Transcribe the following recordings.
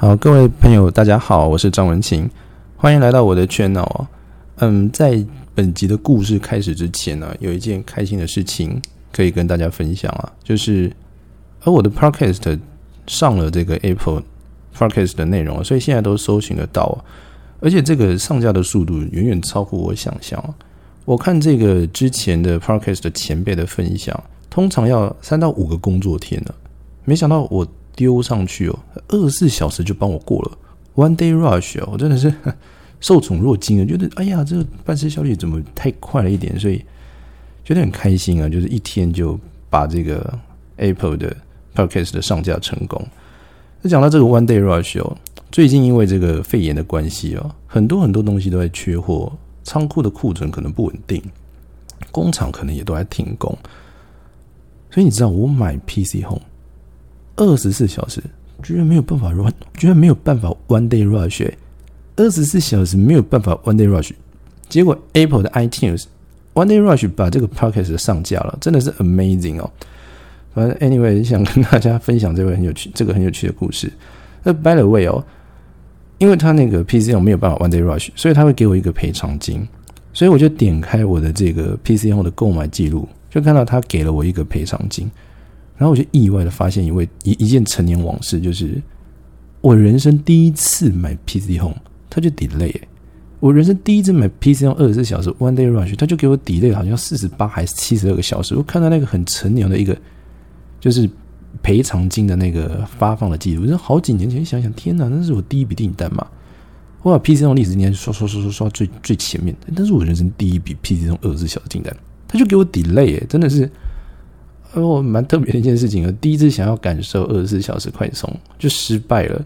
好，各位朋友，大家好，我是张文清，欢迎来到我的 channel 啊。嗯，在本集的故事开始之前呢，有一件开心的事情可以跟大家分享啊，就是而我的 podcast 上了这个 Apple podcast 的内容，所以现在都搜寻得到啊，而且这个上架的速度远远超乎我想象啊。我看这个之前的 podcast 前辈的分享，通常要三到五个工作天呢，没想到我。丢上去哦，二十四小时就帮我过了，One Day Rush 哦，我真的是 受宠若惊啊！觉得哎呀，这个办事效率怎么太快了一点，所以觉得很开心啊！就是一天就把这个 Apple 的 Podcast 的上架成功。那讲到这个 One Day Rush 哦，最近因为这个肺炎的关系哦，很多很多东西都在缺货，仓库的库存可能不稳定，工厂可能也都在停工，所以你知道我买 PC Home。二十四小时居然没有办法 run，居然没有办法 one day rush，二十四小时没有办法 one day rush，结果 Apple 的 iTunes one day rush 把这个 podcast 上架了，真的是 amazing 哦。反正 anyway 想跟大家分享这个很有趣，这个很有趣的故事。那 by the way 哦，因为他那个 PC 用没有办法 one day rush，所以他会给我一个赔偿金，所以我就点开我的这个 PC 用的购买记录，就看到他给了我一个赔偿金。然后我就意外的发现一位一一件陈年往事，就是我人生第一次买 PC Home，它就 delay。我人生第一次买 PC Home 二十四小时 One Day Rush，它就给我 delay 好像四十八还是七十二个小时。我看到那个很陈年的一个就是赔偿金的那个发放的记录，是好几年前。想想天哪，那是我第一笔订单嘛！我把 PC Home 历史应该刷刷刷刷刷最最前面，但是我人生第一笔 PC Home 二十四小时订单，他就给我 delay，真的是。哦，蛮特别的一件事情啊！第一次想要感受二十四小时快充，就失败了。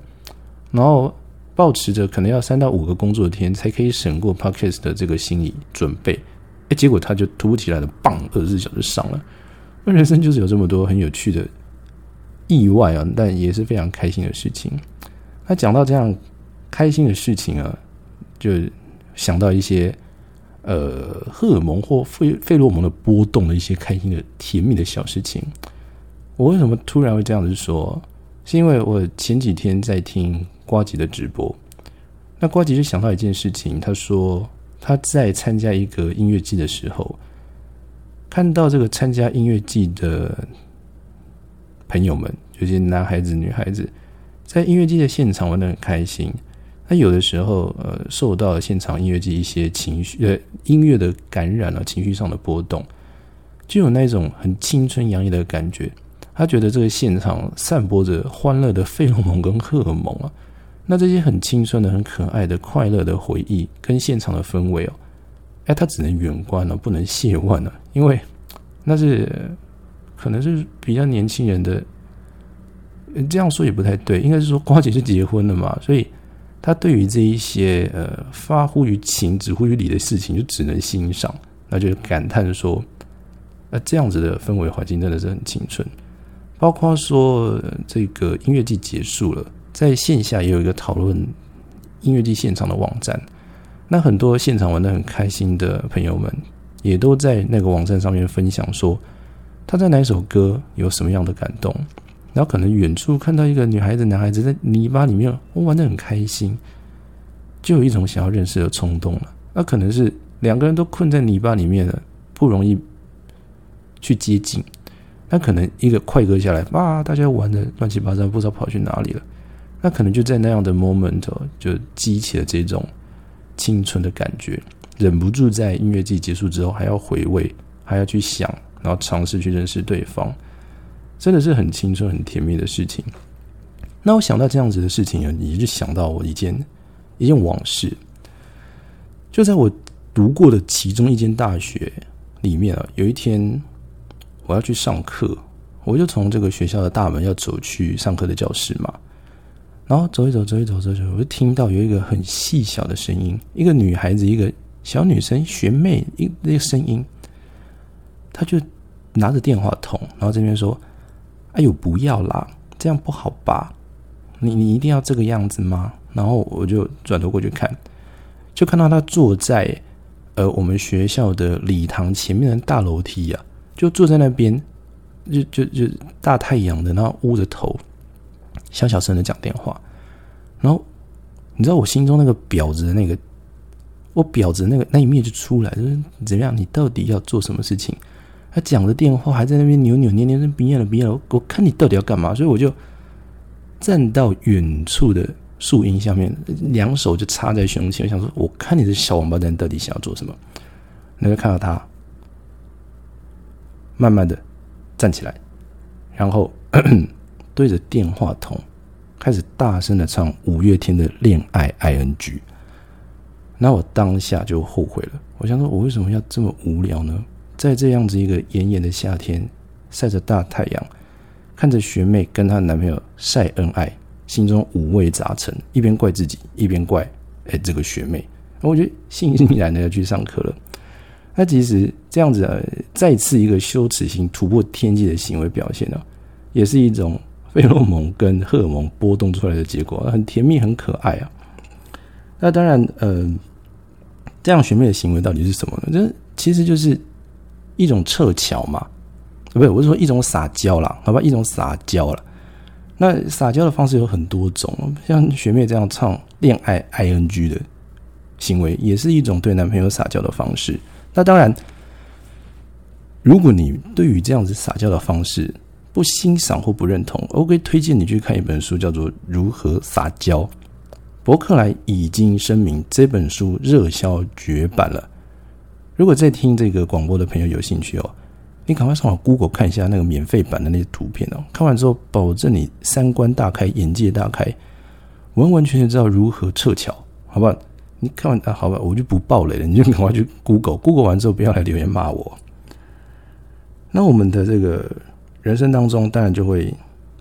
然后保持着可能要三到五个工作天才可以省过 Podcast 的这个心理准备，哎，结果他就突起来的，棒，二十四小时上了。那人生就是有这么多很有趣的意外啊，但也是非常开心的事情。那讲到这样开心的事情啊，就想到一些。呃，荷尔蒙或费费洛蒙的波动的一些开心的甜蜜的小事情，我为什么突然会这样子说？是因为我前几天在听瓜吉的直播，那瓜吉就想到一件事情，他说他在参加一个音乐季的时候，看到这个参加音乐季的朋友们，有些男孩子、女孩子，在音乐季的现场玩的很开心。他有的时候，呃，受到现场音乐剧一些情绪，呃，音乐的感染了，情绪上的波动，就有那种很青春洋溢的感觉。他觉得这个现场散播着欢乐的费洛蒙跟荷尔蒙啊，那这些很青春的、很可爱的、快乐的回忆跟现场的氛围哦，哎，他只能远观了，不能亵玩了，因为那是可能是比较年轻人的，这样说也不太对，应该是说瓜姐是结婚了嘛，所以。他对于这一些呃发乎于情、止乎于理的事情，就只能欣赏，那就感叹说，那这样子的氛围环境真的是很青春。包括说这个音乐季结束了，在线下也有一个讨论音乐季现场的网站，那很多现场玩的很开心的朋友们，也都在那个网站上面分享说，他在哪首歌有什么样的感动。然后可能远处看到一个女孩子、男孩子在泥巴里面，我玩的很开心，就有一种想要认识的冲动了。那可能是两个人都困在泥巴里面了，不容易去接近。那可能一个快歌下来，哇，大家玩的乱七八糟，不知道跑去哪里了。那可能就在那样的 moment 就激起了这种青春的感觉，忍不住在音乐季结束之后还要回味，还要去想，然后尝试去认识对方。真的是很青春、很甜蜜的事情。那我想到这样子的事情啊，你就想到我一件一件往事。就在我读过的其中一间大学里面啊，有一天我要去上课，我就从这个学校的大门要走去上课的教室嘛。然后走一走，走一走，走一走，我就听到有一个很细小的声音，一个女孩子，一个小女生学妹一那个声音，她就拿着电话筒，然后这边说。哎呦，不要啦，这样不好吧？你你一定要这个样子吗？然后我就转头过去看，就看到他坐在呃我们学校的礼堂前面的大楼梯呀，就坐在那边，就就就大太阳的，然后捂着头，小小声的讲电话。然后你知道我心中那个婊子的那个，我婊子那个那一面就出来，就是怎么样？你到底要做什么事情？他讲着电话，还在那边扭扭捏捏，别厌了，别厌了。我看你到底要干嘛？所以我就站到远处的树荫下面，两手就插在胸前，我想说，我看你这小王八蛋到底想要做什么？你会看到他慢慢的站起来，然后对着电话筒开始大声的唱五月天的《恋爱 ING》。那我当下就后悔了，我想说，我为什么要这么无聊呢？在这样子一个炎炎的夏天，晒着大太阳，看着学妹跟她男朋友晒恩爱，心中五味杂陈，一边怪自己，一边怪哎这个学妹。我觉得悻悻然的要去上课了。那其实这样子啊，再次一个羞耻心突破天际的行为表现呢，也是一种费洛蒙跟荷尔蒙波动出来的结果，很甜蜜，很可爱啊。那当然，呃，这样学妹的行为到底是什么呢？这其实就是。一种撤侨嘛，不是，我是说一种撒娇啦，好吧，一种撒娇了。那撒娇的方式有很多种，像学妹这样唱恋爱 ing 的行为，也是一种对男朋友撒娇的方式。那当然，如果你对于这样子撒娇的方式不欣赏或不认同，我可以推荐你去看一本书，叫做《如何撒娇》。伯克莱已经声明这本书热销绝版了。如果在听这个广播的朋友有兴趣哦，你赶快上网 Google 看一下那个免费版的那些图片哦。看完之后，保证你三观大开，眼界大开，完完全全知道如何撤侨，好吧？你看完啊，好吧，我就不爆雷了，你就赶快去 Google，Google 完之后不要来留言骂我。那我们的这个人生当中，当然就会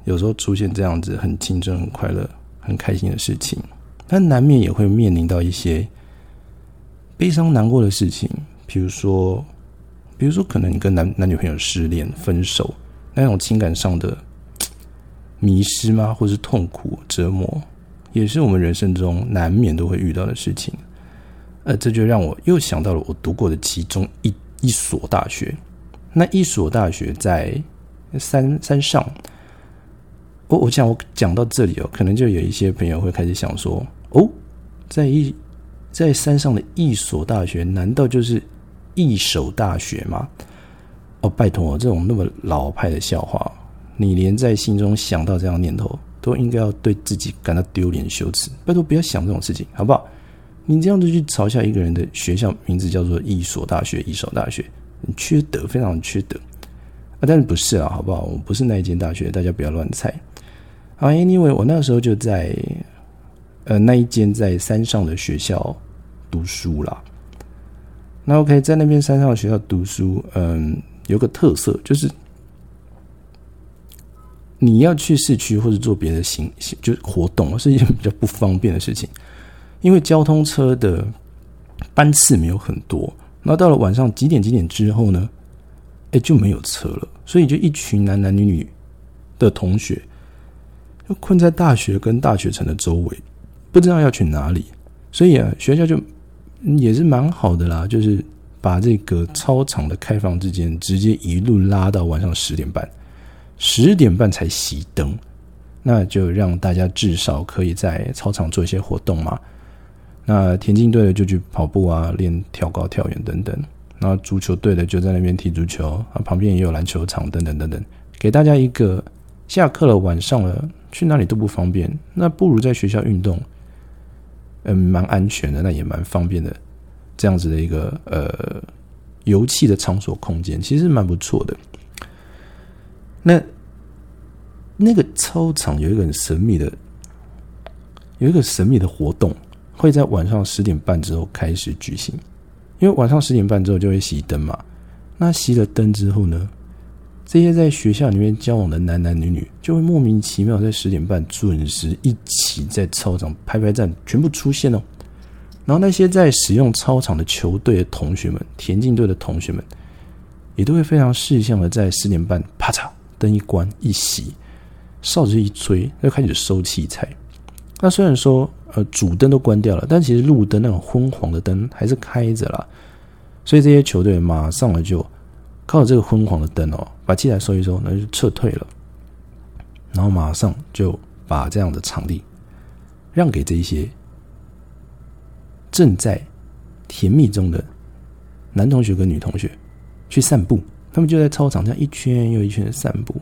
有时候出现这样子很青春、很快乐、很开心的事情，但难免也会面临到一些悲伤、难过的事情。比如说，比如说，可能你跟男男女朋友失恋、分手，那种情感上的迷失吗？或是痛苦、折磨，也是我们人生中难免都会遇到的事情。呃，这就让我又想到了我读过的其中一一所大学。那一所大学在山山上。我我想我讲到这里哦，可能就有一些朋友会开始想说：哦，在一在山上的一所大学，难道就是？一手大学吗？哦，拜托，这种那么老派的笑话，你连在心中想到这样念头，都应该要对自己感到丢脸羞耻。拜托，不要想这种事情，好不好？你这样子去嘲笑一个人的学校名字叫做一所大学，一所大学，你缺德，非常缺德啊！但是不是啊？好不好？我不是那一间大学，大家不要乱猜。啊，Anyway，我那时候就在呃那一间在山上的学校读书啦。那 OK，在那边山上学校读书，嗯，有个特色就是，你要去市区或者做别的行，就是活动是一件比较不方便的事情，因为交通车的班次没有很多。那到了晚上几点几点之后呢？哎，就没有车了，所以就一群男男女女的同学，就困在大学跟大学城的周围，不知道要去哪里，所以啊，学校就。也是蛮好的啦，就是把这个操场的开放之间直接一路拉到晚上十点半，十点半才熄灯，那就让大家至少可以在操场做一些活动嘛。那田径队的就去跑步啊，练跳高、跳远等等。那足球队的就在那边踢足球啊，旁边也有篮球场等等等等，给大家一个下课了晚上了去哪里都不方便，那不如在学校运动。嗯，蛮安全的，那也蛮方便的，这样子的一个呃游戏的场所空间，其实蛮不错的。那那个操场有一个很神秘的，有一个神秘的活动，会在晚上十点半之后开始举行，因为晚上十点半之后就会熄灯嘛。那熄了灯之后呢？这些在学校里面交往的男男女女，就会莫名其妙在十点半准时一起在操场排排站，全部出现哦。然后那些在使用操场的球队的同学们、田径队的同学们，也都会非常识相的在十点半，啪嚓，灯一关一熄，哨子一吹，就开始收器材。那虽然说呃主灯都关掉了，但其实路灯那种昏黄的灯还是开着了。所以这些球队马上就。靠着这个昏黄的灯哦，把器材收一收，那就撤退了。然后马上就把这样的场地让给这一些正在甜蜜中的男同学跟女同学去散步。他们就在操场这样一圈又一圈的散步。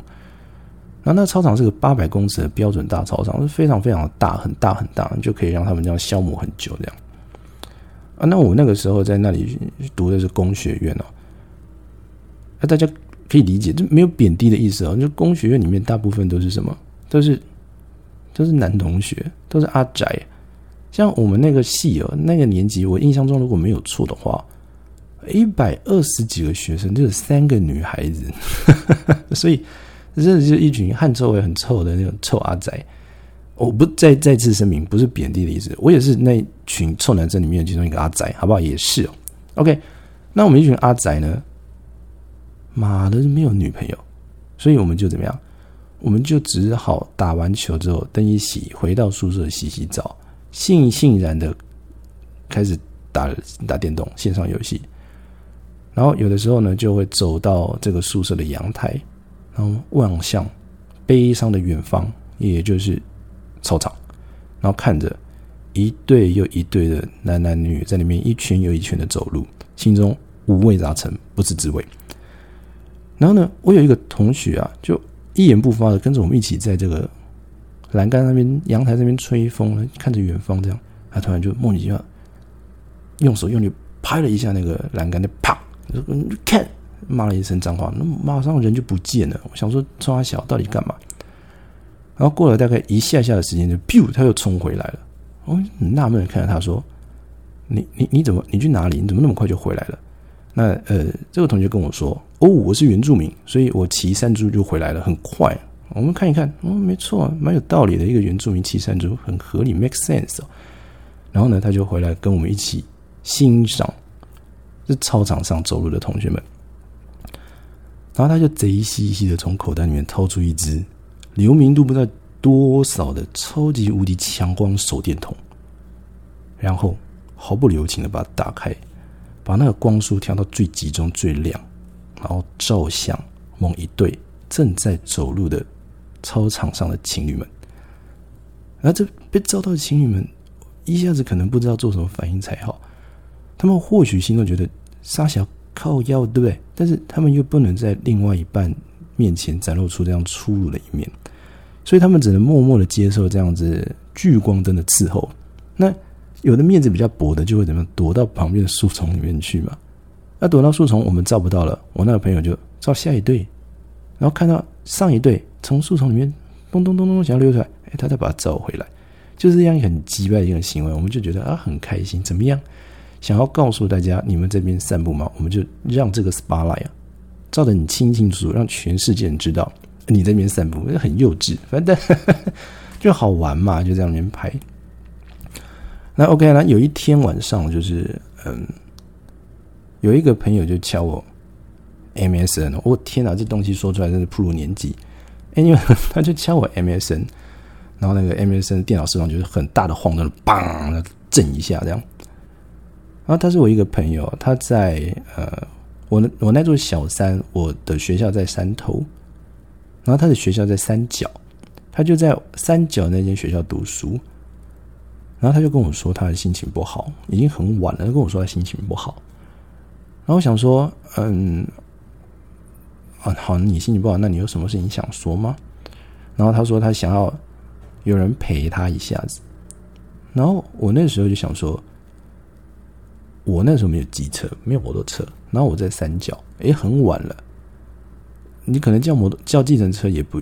然后那操场是个八百公尺的标准大操场，是非常非常大，很大很大，就可以让他们这样消磨很久这样。啊，那我那个时候在那里读的是工学院哦。那大家可以理解，这没有贬低的意思哦。就工学院里面大部分都是什么？都是都是男同学，都是阿宅。像我们那个系哦，那个年级，我印象中如果没有错的话，一百二十几个学生，就是三个女孩子，所以真的就是一群汗臭味很臭的那种臭阿宅。我不再再次声明，不是贬低的意思。我也是那群臭男生里面其中一个阿仔，好不好？也是哦。OK，那我们一群阿仔呢？妈的，没有女朋友，所以我们就怎么样？我们就只好打完球之后，灯一洗，回到宿舍洗洗澡，悻悻然的开始打打电动线上游戏。然后有的时候呢，就会走到这个宿舍的阳台，然后望向悲伤的远方，也就是。操场，然后看着一对又一对的男男女女在里面一圈又一圈的走路，心中五味杂陈，不是滋味。然后呢，我有一个同学啊，就一言不发的跟着我们一起在这个栏杆那边、阳台那边吹风，看着远方这样。他突然就莫名其妙用手用力拍了一下那个栏杆，就啪，就看骂了一声脏话，那马上人就不见了。我想说，冲他小到底干嘛？然后过了大概一下下的时间，就 biu，他又冲回来了。我很纳闷的看着他说：“你你你怎么你去哪里？你怎么那么快就回来了？”那呃，这个同学跟我说：“哦，我是原住民，所以我骑山猪就回来了，很快。”我们看一看，哦，没错，蛮有道理的。一个原住民骑山猪很合理，make sense。然后呢，他就回来跟我们一起欣赏这操场上走路的同学们。然后他就贼兮兮的从口袋里面掏出一支。流明度不知道多少的超级无敌强光手电筒，然后毫不留情的把它打开，把那个光束调到最集中、最亮，然后照向某一对正在走路的操场上的情侣们。而这被照到的情侣们一下子可能不知道做什么反应才好，他们或许心中觉得沙小靠腰，对不对？但是他们又不能在另外一半。面前展露出这样粗鲁的一面，所以他们只能默默的接受这样子聚光灯的伺候。那有的面子比较薄的，就会怎么样躲到旁边的树丛里面去嘛？那躲到树丛，我们照不到了。我那个朋友就照下一对，然后看到上一对从树丛里面咚咚咚咚想要溜出来，哎，他再把它照回来，就是这样一很击败的一个行为。我们就觉得啊，很开心。怎么样？想要告诉大家，你们这边散步吗？我们就让这个 spotlight 啊。照得你清清楚楚，让全世界人知道你这边散步，很幼稚，反正就好玩嘛，就这样连拍。那 OK，那有一天晚上，就是嗯，有一个朋友就敲我 MSN，我天哪，这东西说出来真是不如年纪。哎，因为他就敲我 MSN，然后那个 MSN 电脑市场就是很大的晃动，砰，震一下这样。然后他是我一个朋友，他在呃。我我那座小山，我的学校在山头，然后他的学校在山脚，他就在山脚那间学校读书，然后他就跟我说他的心情不好，已经很晚了，他跟我说他心情不好，然后我想说，嗯，啊好，你心情不好，那你有什么事情想说吗？然后他说他想要有人陪他一下子，然后我那时候就想说。我那时候没有机车，没有摩托车，然后我在三角，诶，很晚了，你可能叫摩托叫计程车也不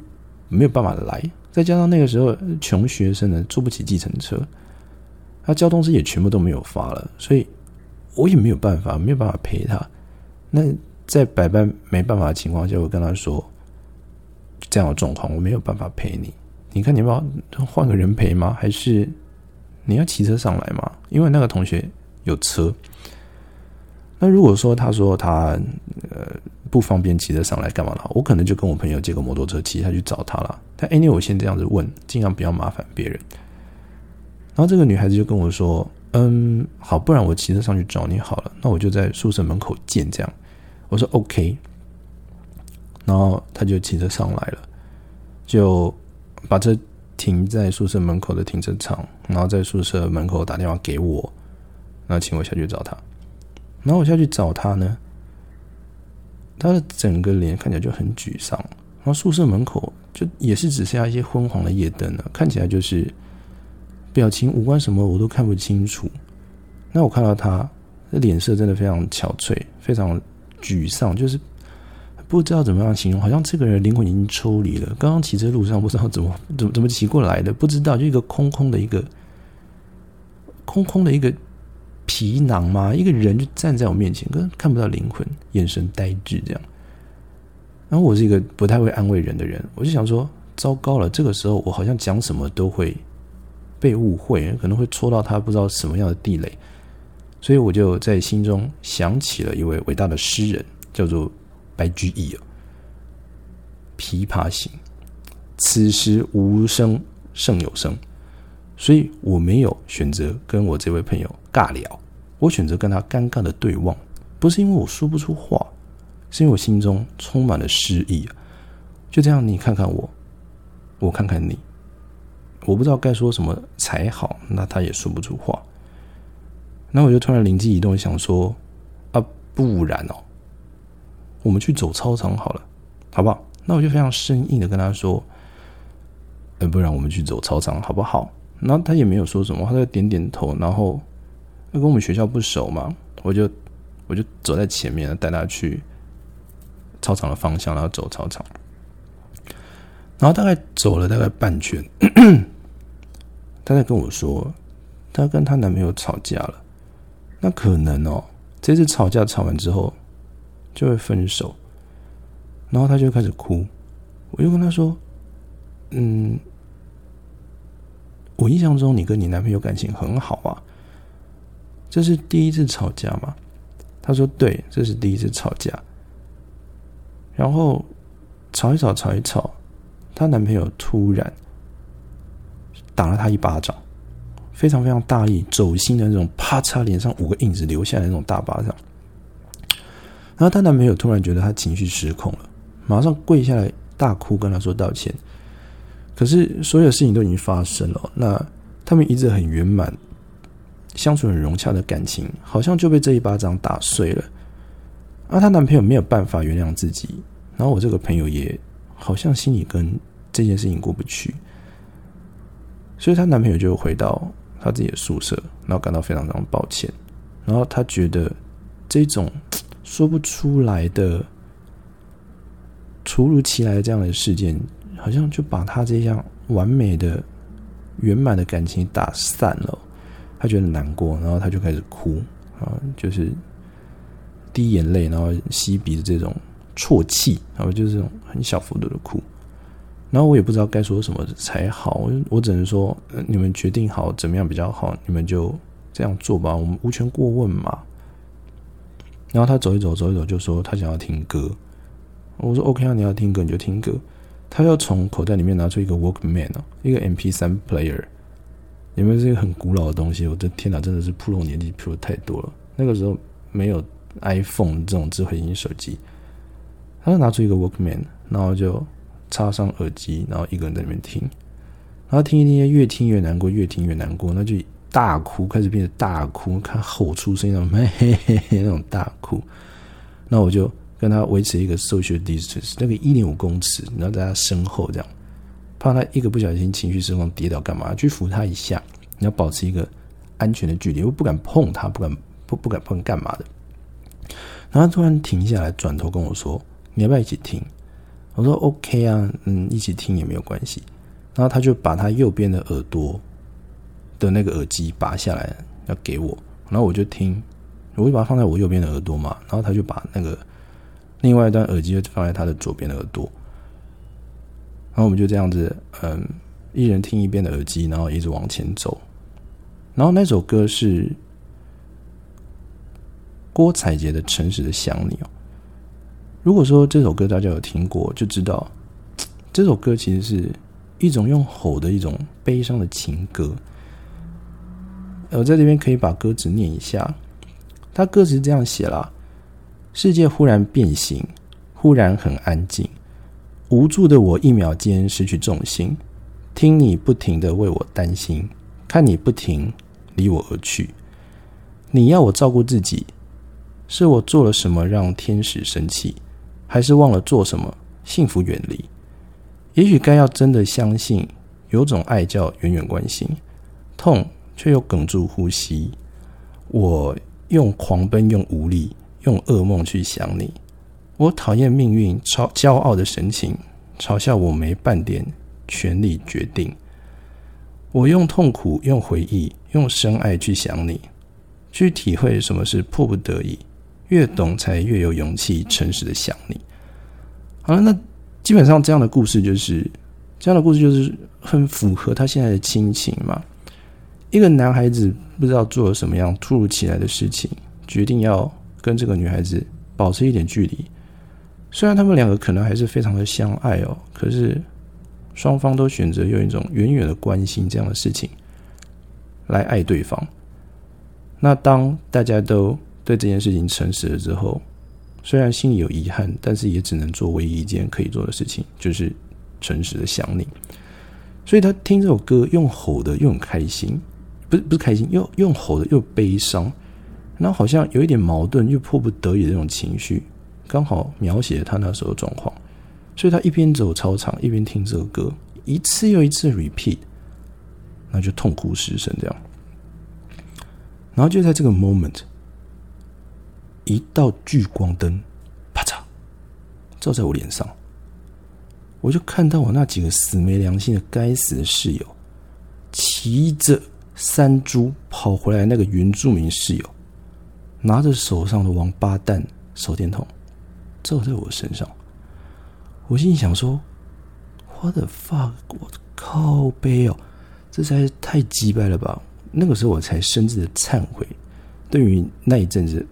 没有办法来，再加上那个时候穷学生呢，坐不起计程车，他交通车也全部都没有发了，所以我也没有办法，没有办法陪他。那在百般没办法的情况下，我跟他说这样的状况，我没有办法陪你。你看你要换个人陪吗？还是你要骑车上来吗？因为那个同学有车。那如果说他说他呃不方便骑车上来干嘛了，我可能就跟我朋友借个摩托车骑下去找他了。但 anyway 我先这样子问，尽量不要麻烦别人。然后这个女孩子就跟我说：“嗯，好，不然我骑车上去找你好了。那我就在宿舍门口见。”这样我说 OK。然后他就骑车上来了，就把车停在宿舍门口的停车场，然后在宿舍门口打电话给我，然后请我下去找他。然后我下去找他呢，他的整个脸看起来就很沮丧。然后宿舍门口就也是只剩下一些昏黄的夜灯了，看起来就是表情、五官什么我都看不清楚。那我看到他的脸色真的非常憔悴，非常沮丧，就是不知道怎么样形容，好像这个人灵魂已经抽离了。刚刚骑车路上不知道怎么怎么怎么骑过来的，不知道就一个空空的一个空空的一个皮囊嘛，一个人就站在我面前，可是看不到灵魂，眼神呆滞这样。然后我是一个不太会安慰人的人，我就想说，糟糕了，这个时候我好像讲什么都会被误会，可能会戳到他不知道什么样的地雷。所以我就在心中想起了一位伟大的诗人，叫做白居易啊。琵琶行，此时无声胜有声。所以我没有选择跟我这位朋友尬聊，我选择跟他尴尬的对望，不是因为我说不出话，是因为我心中充满了诗意啊。就这样，你看看我，我看看你，我不知道该说什么才好，那他也说不出话。那我就突然灵机一动，想说啊，不然哦，我们去走操场好了，好不好？那我就非常生硬的跟他说，呃，不然我们去走操场好不好？然后他也没有说什么，他就点点头。然后跟我们学校不熟嘛，我就我就走在前面，带他去操场的方向，然后走操场。然后大概走了大概半圈，她在跟我说，她跟她男朋友吵架了。那可能哦，这次吵架吵完之后就会分手，然后她就开始哭。我就跟她说：“嗯，我印象中你跟你男朋友感情很好啊，这是第一次吵架吗？”他说：“对，这是第一次吵架。”然后吵一吵，吵一吵，她男朋友突然打了她一巴掌。非常非常大力、走心的那种，啪嚓，脸上五个印子留下来那种大巴掌。然后她男朋友突然觉得她情绪失控了，马上跪下来大哭，跟她说道歉。可是所有事情都已经发生了，那他们一直很圆满、相处很融洽的感情，好像就被这一巴掌打碎了。而她男朋友没有办法原谅自己，然后我这个朋友也好像心里跟这件事情过不去，所以她男朋友就回到。他自己的宿舍，然后感到非常非常抱歉，然后他觉得这种说不出来的、突如其来的这样的事件，好像就把他这样完美的、圆满的感情打散了。他觉得难过，然后他就开始哭啊，就是滴眼泪，然后吸鼻子这种啜泣，然后就是这种很小幅度的哭。然后我也不知道该说什么才好，我我只能说，你们决定好怎么样比较好，你们就这样做吧，我们无权过问嘛。然后他走一走，走一走，就说他想要听歌。我说 OK 啊，你要听歌你就听歌。他要从口袋里面拿出一个 Walkman 哦，一个 MP 三 player，有没有这个很古老的东西？我的天哪，真的是铺露年纪铺的太多了。那个时候没有 iPhone 这种智慧型手机，他就拿出一个 Walkman，然后就。插上耳机，然后一个人在那边听，然后听一听，越听越难过，越听越难过，那就大哭，开始变得大哭，看吼出声音那种，嘿嘿嘿，那种大哭。那我就跟他维持一个 social distance，那个一点五公尺，然后在他身后这样，怕他一个不小心情绪失控跌倒干嘛？去扶他一下，你要保持一个安全的距离，我不敢碰他，不敢不不敢碰干嘛的。然后他突然停下来，转头跟我说：“你要不要一起听？”我说 OK 啊，嗯，一起听也没有关系。然后他就把他右边的耳朵的那个耳机拔下来要给我，然后我就听，我就把它放在我右边的耳朵嘛。然后他就把那个另外一段耳机就放在他的左边的耳朵。然后我们就这样子，嗯，一人听一边的耳机，然后一直往前走。然后那首歌是郭采洁的《诚实的想你》哦。如果说这首歌大家有听过，就知道 这首歌其实是一种用吼的一种悲伤的情歌。我在这边可以把歌词念一下，它歌词这样写啦：世界忽然变形，忽然很安静，无助的我一秒间失去重心，听你不停的为我担心，看你不停离我而去。你要我照顾自己，是我做了什么让天使生气，还是忘了做什么幸福远离？也许该要真的相信，有种爱叫远远关心，痛却又哽住呼吸。我用狂奔，用无力，用噩梦去想你。我讨厌命运超骄傲的神情，嘲笑我没半点权利决定。我用痛苦，用回忆，用深爱去想你。去体会什么是迫不得已，越懂才越有勇气，诚实的想你。好了，那基本上这样的故事就是这样的故事，就是很符合他现在的亲情嘛。一个男孩子不知道做了什么样突如其来的事情，决定要跟这个女孩子保持一点距离。虽然他们两个可能还是非常的相爱哦，可是双方都选择用一种远远的关心这样的事情来爱对方。那当大家都对这件事情诚实了之后，虽然心里有遗憾，但是也只能做唯一一件可以做的事情，就是诚实的想你。所以他听这首歌，用吼的又很开心，不是不是开心，又用吼的又悲伤，然后好像有一点矛盾又迫不得已的那种情绪，刚好描写他那时候的状况。所以他一边走操场，一边听这首歌，一次又一次 repeat，那就痛哭失声这样。然后就在这个 moment，一道聚光灯，啪嚓，照在我脸上，我就看到我那几个死没良心的该死的室友，骑着山猪跑回来，那个原住民室友拿着手上的王八蛋手电筒，照在我身上。我心里想说：“What the fuck！我靠背哦，这才是太鸡掰了吧！”那个时候我才深挚的忏悔，对于那一阵子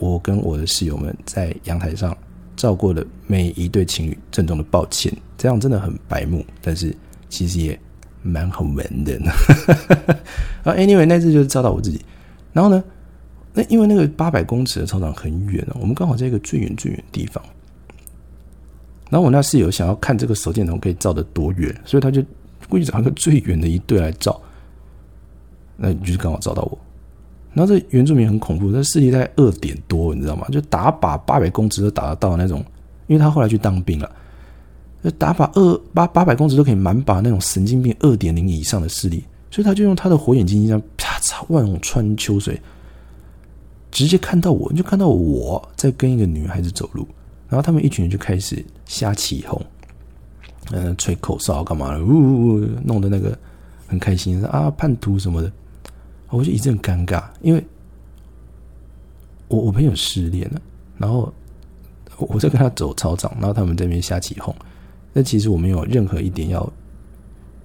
我跟我的室友们在阳台上照过的每一对情侣，郑重的抱歉。这样真的很白目，但是其实也蛮好玩的。然 后，anyway，那次就是照到我自己。然后呢，那因为那个八百公尺的操场很远哦，我们刚好在一个最远最远的地方。然后我那室友想要看这个手电筒可以照得多远，所以他就故意找一个最远的一对来照。那就是刚好照到我，然后这原住民很恐怖，他视力在二点多，你知道吗？就打靶八百公尺都打得到那种，因为他后来去当兵了，就打靶二八八百公尺都可以满靶那种神经病二点零以上的视力，所以他就用他的火眼金睛这样啪嚓万穿秋水，直接看到我，就看到我在跟一个女孩子走路，然后他们一群人就开始瞎起哄，嗯，吹口哨干嘛的，呜呜呜，弄得那个很开心，啊叛徒什么的。我就一阵尴尬，因为我我朋友失恋了，然后我在跟他走操场，然后他们这边瞎起哄。但其实我没有任何一点要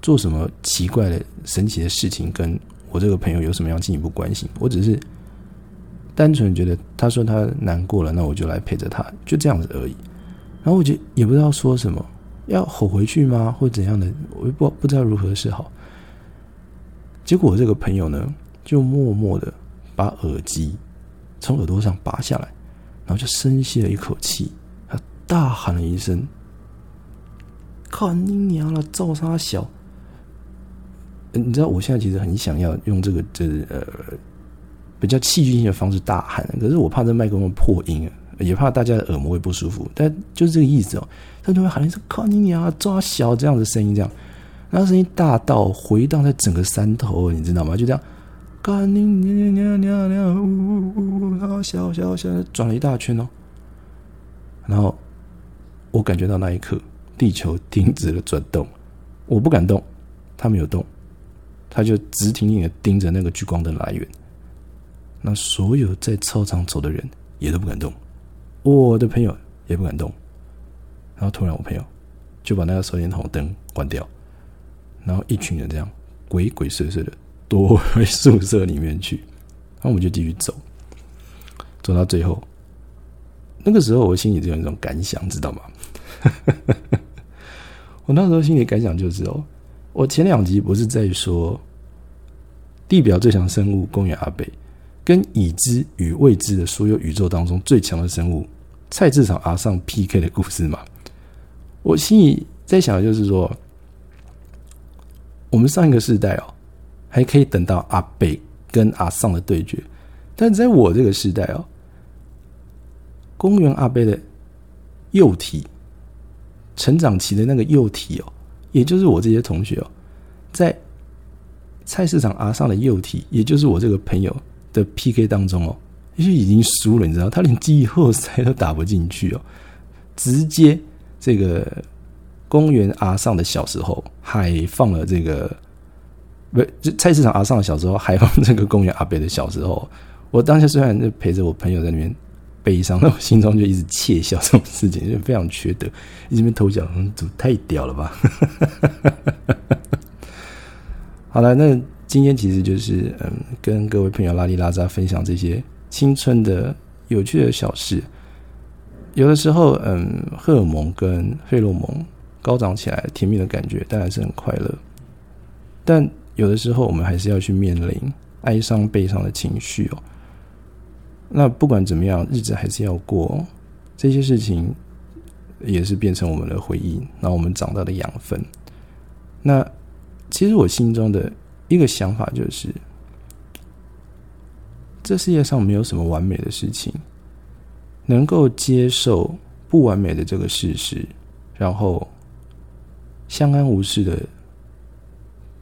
做什么奇怪的、神奇的事情，跟我这个朋友有什么样进一步关系。我只是单纯觉得他说他难过了，那我就来陪着他，就这样子而已。然后我就也不知道说什么，要吼回去吗，或怎样的，我不不知道如何是好。结果我这个朋友呢？就默默的把耳机从耳朵上拔下来，然后就深吸了一口气，他大喊了一声：“看你娘了，赵沙小！”你知道我现在其实很想要用这个这呃比较戏剧性的方式大喊，可是我怕这麦克风破音啊，也怕大家的耳膜会不舒服。但就是这个意思哦，他就会喊一声：“看你娘，抓小！”这样的声音，这样，然后声音大到回荡在整个山头，你知道吗？就这样。干你娘娘娘娘！呜呜呜！然后小小小，转了一大圈哦。然后我感觉到那一刻，地球停止了转动。我不敢动，他没有动，他就直挺挺的盯着那个聚光灯来源。那所有在操场走的人也都不敢动，我的朋友也不敢动。然后突然，我朋友就把那个手电筒灯关掉，然后一群人这样鬼鬼祟祟的。躲回宿舍里面去，那我们就继续走，走到最后，那个时候我心里就有一种感想，知道吗？我那时候心里感想就是哦，我前两集不是在说地表最强生物公园阿北，跟已知与未知的所有宇宙当中最强的生物菜市场阿上 PK 的故事嘛？我心里在想的就是说。我们上一个世代哦，还可以等到阿北跟阿尚的对决，但在我这个时代哦，公园阿贝的幼体成长期的那个幼体哦，也就是我这些同学哦，在菜市场阿尚的幼体，也就是我这个朋友的 PK 当中哦，也许已经输了，你知道，他连季后赛都打不进去哦，直接这个。公园阿尚的小时候还放了这个，不，菜市场阿尚小时候还有这个公园阿北的小时候。我当时虽然就陪着我朋友在那边悲伤，但我心中就一直窃笑这种事情，就非常缺德。一直边偷笑，嗯，太屌了吧？好了，那今天其实就是嗯，跟各位朋友拉里拉扎分享这些青春的有趣的小事。有的时候，嗯，荷尔蒙跟费洛蒙。高涨起来，甜蜜的感觉当然是很快乐，但有的时候我们还是要去面临哀伤、悲伤的情绪哦。那不管怎么样，日子还是要过，这些事情也是变成我们的回忆，那我们长大的养分。那其实我心中的一个想法就是，这世界上没有什么完美的事情，能够接受不完美的这个事实，然后。相安无事的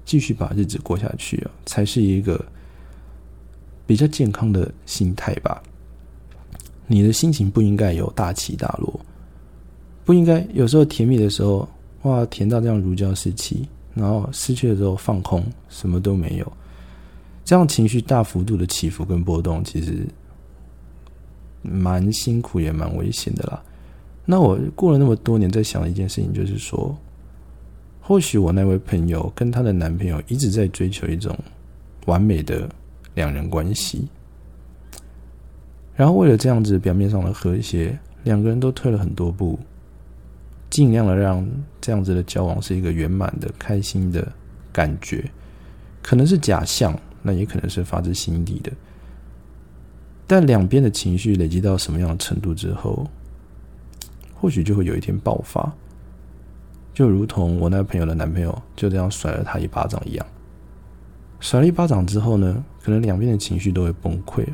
继续把日子过下去啊，才是一个比较健康的心态吧。你的心情不应该有大起大落，不应该有时候甜蜜的时候哇，甜到这样如胶似漆，然后失去了之后放空，什么都没有。这样情绪大幅度的起伏跟波动，其实蛮辛苦也蛮危险的啦。那我过了那么多年，在想的一件事情，就是说。或许我那位朋友跟她的男朋友一直在追求一种完美的两人关系，然后为了这样子表面上的和谐，两个人都退了很多步，尽量的让这样子的交往是一个圆满的、开心的感觉，可能是假象，那也可能是发自心底的。但两边的情绪累积到什么样的程度之后，或许就会有一天爆发。就如同我那朋友的男朋友就这样甩了他一巴掌一样，甩了一巴掌之后呢，可能两边的情绪都会崩溃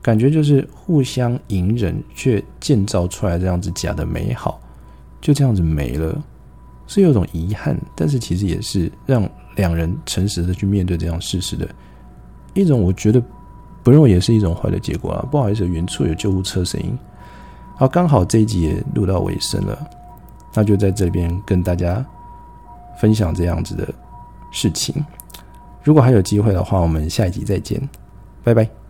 感觉就是互相隐忍，却建造出来这样子假的美好，就这样子没了，是有种遗憾，但是其实也是让两人诚实的去面对这样事实的一种，我觉得不认为也是一种坏的结果啊。不好意思，远处有救护车声音，好，刚好这一集也录到尾声了。那就在这边跟大家分享这样子的事情。如果还有机会的话，我们下一集再见，拜拜。